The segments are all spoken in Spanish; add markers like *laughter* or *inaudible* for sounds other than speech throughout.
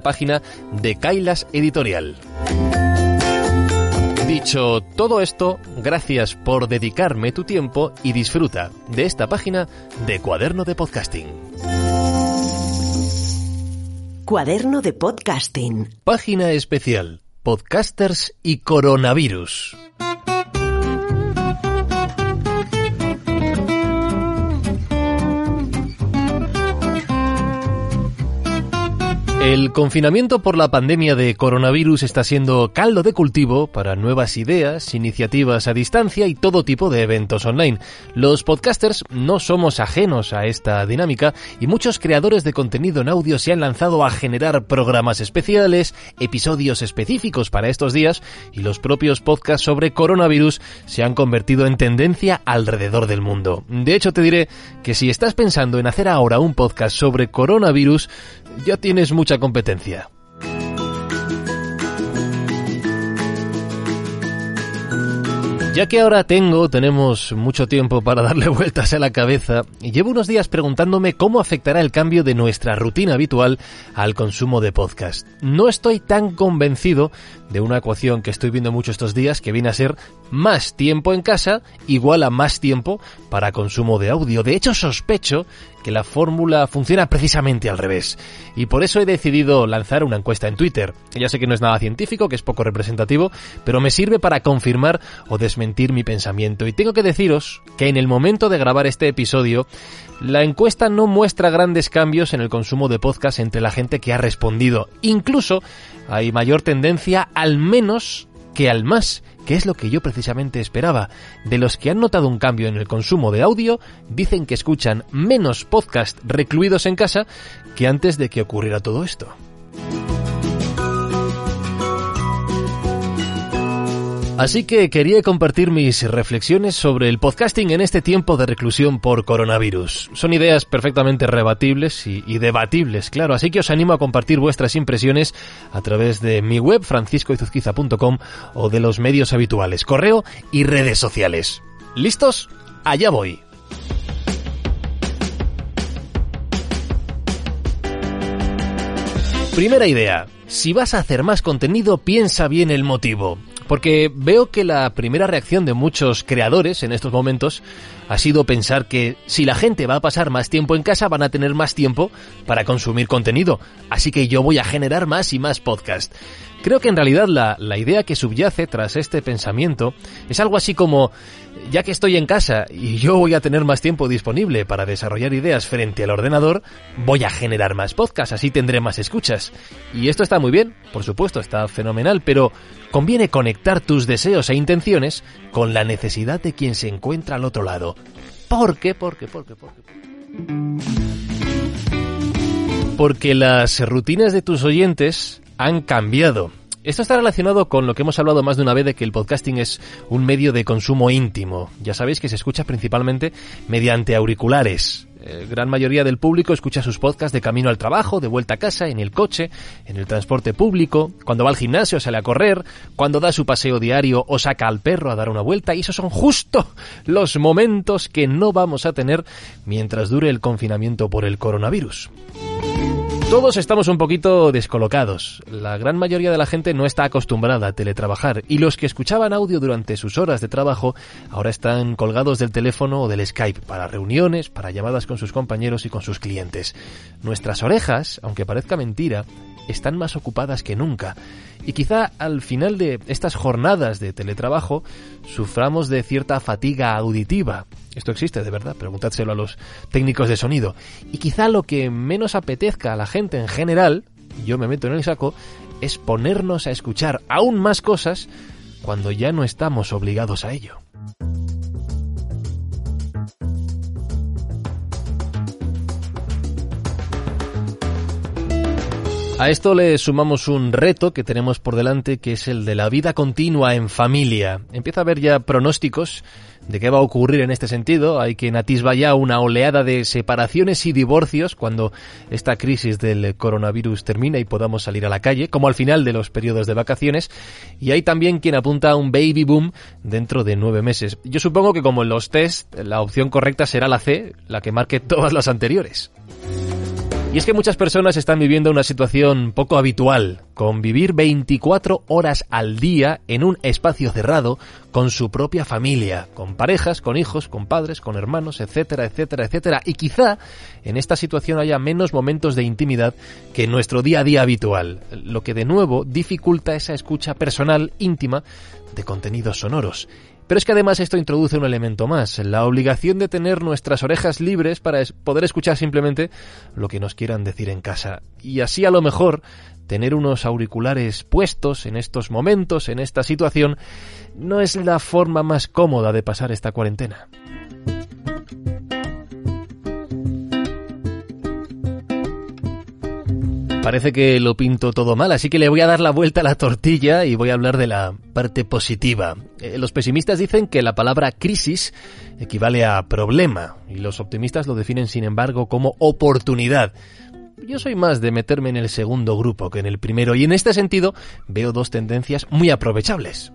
página de Kailas Editorial. Dicho todo esto, gracias por dedicarme tu tiempo y disfruta de esta página de Cuaderno de Podcasting. Cuaderno de Podcasting. Página especial. Podcasters y coronavirus. El confinamiento por la pandemia de coronavirus está siendo caldo de cultivo para nuevas ideas, iniciativas a distancia y todo tipo de eventos online. Los podcasters no somos ajenos a esta dinámica y muchos creadores de contenido en audio se han lanzado a generar programas especiales, episodios específicos para estos días y los propios podcasts sobre coronavirus se han convertido en tendencia alrededor del mundo. De hecho, te diré que si estás pensando en hacer ahora un podcast sobre coronavirus, ya tienes mucha competencia. Ya que ahora tengo, tenemos mucho tiempo para darle *laughs* vueltas a la cabeza, llevo unos días preguntándome cómo afectará el cambio de nuestra rutina habitual al consumo de podcast. No estoy tan convencido de una ecuación que estoy viendo mucho estos días que viene a ser más tiempo en casa igual a más tiempo para consumo de audio. De hecho, sospecho que la fórmula funciona precisamente al revés. Y por eso he decidido lanzar una encuesta en Twitter. Ya sé que no es nada científico, que es poco representativo, pero me sirve para confirmar o desmentir mi pensamiento. Y tengo que deciros que en el momento de grabar este episodio, la encuesta no muestra grandes cambios en el consumo de podcast entre la gente que ha respondido. Incluso hay mayor tendencia al menos que al más, que es lo que yo precisamente esperaba. De los que han notado un cambio en el consumo de audio, dicen que escuchan menos podcast recluidos en casa que antes de que ocurriera todo esto. Así que quería compartir mis reflexiones sobre el podcasting en este tiempo de reclusión por coronavirus. Son ideas perfectamente rebatibles y, debatibles, claro, así que os animo a compartir vuestras impresiones a través de mi web franciscoizuzquiza.com o de los medios habituales, correo y redes sociales. ¿Listos? Allá voy. Primera idea. Si vas a hacer más contenido, piensa bien el motivo. Porque veo que la primera reacción de muchos creadores en estos momentos ha sido pensar que si la gente va a pasar más tiempo en casa van a tener más tiempo para consumir contenido. Así que yo voy a generar más y más podcast. Creo que en realidad la, la, idea que subyace tras este pensamiento es algo así como, ya que estoy en casa y yo voy a tener más tiempo disponible para desarrollar ideas frente al ordenador, voy a generar más podcasts, así tendré más escuchas. Y esto está muy bien, por supuesto, está fenomenal, pero conviene conectar tus deseos e intenciones con la necesidad de quien se encuentra al otro lado. ¿Por qué? ¿Por qué? ¿Por qué? ¿Por qué? Porque las rutinas de tus oyentes han cambiado. Esto está relacionado con lo que hemos hablado más de una vez de que el podcasting es un medio de consumo íntimo. Ya sabéis que se escucha principalmente mediante auriculares. Eh, gran mayoría del público escucha sus podcasts de camino al trabajo, de vuelta a casa, en el coche, en el transporte público, cuando va al gimnasio, sale a correr, cuando da su paseo diario o saca al perro a dar una vuelta, y esos son justo *laughs* los momentos que no vamos a tener mientras dure el confinamiento por el coronavirus. Todos estamos un poquito descolocados. La gran mayoría de la gente no está acostumbrada a teletrabajar y los que escuchaban audio durante sus horas de trabajo ahora están colgados del teléfono o del Skype para reuniones, para llamadas con sus compañeros y con sus clientes. Nuestras orejas, aunque parezca mentira, están más ocupadas que nunca. Y quizá al final de estas jornadas de teletrabajo suframos de cierta fatiga auditiva. Esto existe de verdad, preguntádselo a los técnicos de sonido. Y quizá lo que menos apetezca a la gente en general, yo me meto en el saco, es ponernos a escuchar aún más cosas cuando ya no estamos obligados a ello. A esto le sumamos un reto que tenemos por delante, que es el de la vida continua en familia. Empieza a haber ya pronósticos de qué va a ocurrir en este sentido. Hay quien atisba ya una oleada de separaciones y divorcios cuando esta crisis del coronavirus termina y podamos salir a la calle, como al final de los periodos de vacaciones. Y hay también quien apunta a un baby boom dentro de nueve meses. Yo supongo que como en los test, la opción correcta será la C, la que marque todas las anteriores. Y es que muchas personas están viviendo una situación poco habitual, con vivir 24 horas al día en un espacio cerrado con su propia familia, con parejas, con hijos, con padres, con hermanos, etcétera, etcétera, etcétera. Y quizá en esta situación haya menos momentos de intimidad que en nuestro día a día habitual, lo que de nuevo dificulta esa escucha personal, íntima, de contenidos sonoros. Pero es que además esto introduce un elemento más, la obligación de tener nuestras orejas libres para poder escuchar simplemente lo que nos quieran decir en casa. Y así a lo mejor tener unos auriculares puestos en estos momentos, en esta situación, no es la forma más cómoda de pasar esta cuarentena. Parece que lo pinto todo mal, así que le voy a dar la vuelta a la tortilla y voy a hablar de la parte positiva. Eh, los pesimistas dicen que la palabra crisis equivale a problema y los optimistas lo definen sin embargo como oportunidad. Yo soy más de meterme en el segundo grupo que en el primero y en este sentido veo dos tendencias muy aprovechables.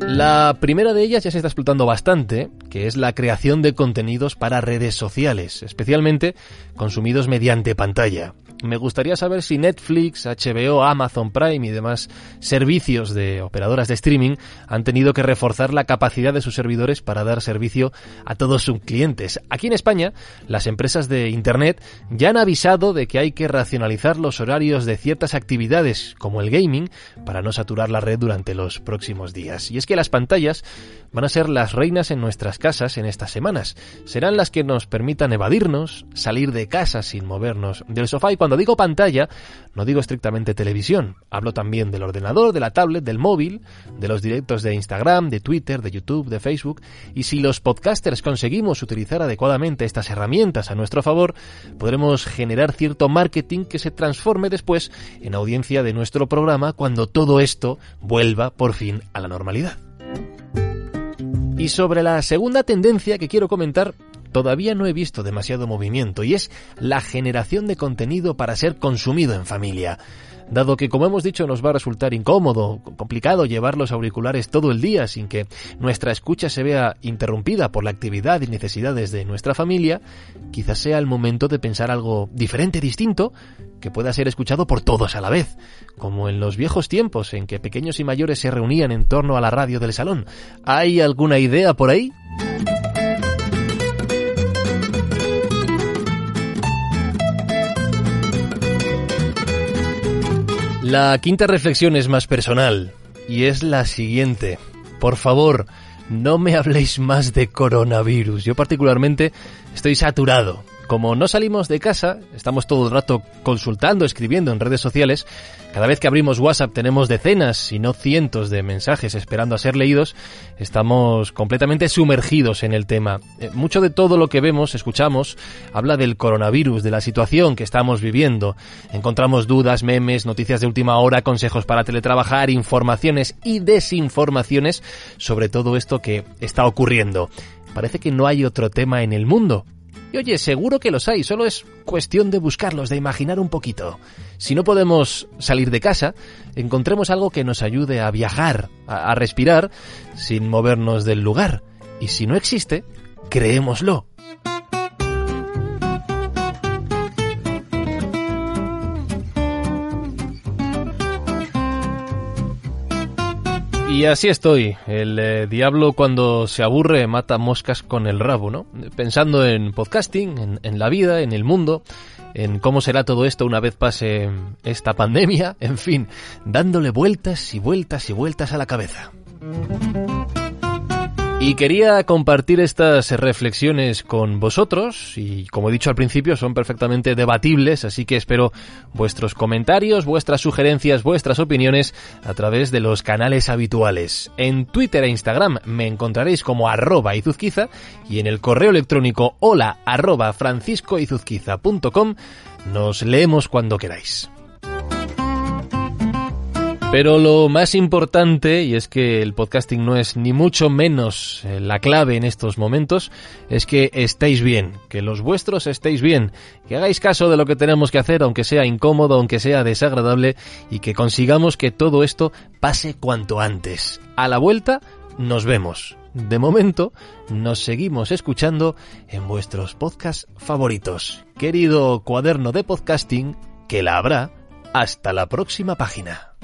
La primera de ellas ya se está explotando bastante, que es la creación de contenidos para redes sociales, especialmente consumidos mediante pantalla. Me gustaría saber si Netflix, HBO, Amazon Prime y demás servicios de operadoras de streaming han tenido que reforzar la capacidad de sus servidores para dar servicio a todos sus clientes. Aquí en España, las empresas de Internet ya han avisado de que hay que racionalizar los horarios de ciertas actividades, como el gaming, para no saturar la red durante los próximos días. Y es que las pantallas van a ser las reinas en nuestras casas en estas semanas. Serán las que nos permitan evadirnos, salir de casa sin movernos del sofá y cuando digo pantalla, no digo estrictamente televisión. Hablo también del ordenador, de la tablet, del móvil, de los directos de Instagram, de Twitter, de YouTube, de Facebook. Y si los podcasters conseguimos utilizar adecuadamente estas herramientas a nuestro favor, podremos generar cierto marketing que se transforme después en audiencia de nuestro programa cuando todo esto vuelva por fin a la normalidad. Y sobre la segunda tendencia que quiero comentar, todavía no he visto demasiado movimiento y es la generación de contenido para ser consumido en familia. Dado que, como hemos dicho, nos va a resultar incómodo, complicado llevar los auriculares todo el día sin que nuestra escucha se vea interrumpida por la actividad y necesidades de nuestra familia, quizás sea el momento de pensar algo diferente, distinto, que pueda ser escuchado por todos a la vez, como en los viejos tiempos en que pequeños y mayores se reunían en torno a la radio del salón. ¿Hay alguna idea por ahí? La quinta reflexión es más personal y es la siguiente. Por favor, no me habléis más de coronavirus. Yo particularmente estoy saturado como no salimos de casa, estamos todo el rato consultando, escribiendo en redes sociales, cada vez que abrimos WhatsApp tenemos decenas, si no cientos de mensajes esperando a ser leídos, estamos completamente sumergidos en el tema. Eh, mucho de todo lo que vemos, escuchamos, habla del coronavirus, de la situación que estamos viviendo. Encontramos dudas, memes, noticias de última hora, consejos para teletrabajar, informaciones y desinformaciones sobre todo esto que está ocurriendo. Parece que no hay otro tema en el mundo y oye, seguro que los hay, solo es cuestión de buscarlos, de imaginar un poquito. Si no podemos salir de casa, encontremos algo que nos ayude a viajar, a, respirar, sin movernos del lugar. Y si no existe, creémoslo. Y así estoy. El eh, diablo cuando se aburre mata moscas con el rabo, ¿no? Pensando en podcasting, en, en la vida, en el mundo, en cómo será todo esto una vez pase esta pandemia, en fin, dándole vueltas y vueltas y vueltas a la cabeza. Y quería compartir estas reflexiones con vosotros y como he dicho al principio son perfectamente debatibles, así que espero vuestros comentarios, vuestras sugerencias, vuestras opiniones a través de los canales habituales. En Twitter e Instagram me encontraréis como arroba izuzquiza y en el correo electrónico hola arroba franciscoizuzquiza.com nos leemos cuando queráis. Pero lo más importante, y es que el podcasting no es ni mucho menos eh, la clave en estos momentos, es que estéis bien, que los vuestros estéis bien, que hagáis caso de lo que tenemos que hacer, aunque sea incómodo, aunque sea desagradable, y que consigamos que todo esto pase cuanto antes. A la vuelta, nos vemos. De momento, nos seguimos escuchando en vuestros podcasts favoritos. Querido cuaderno de podcasting, que la habrá. Hasta la próxima página.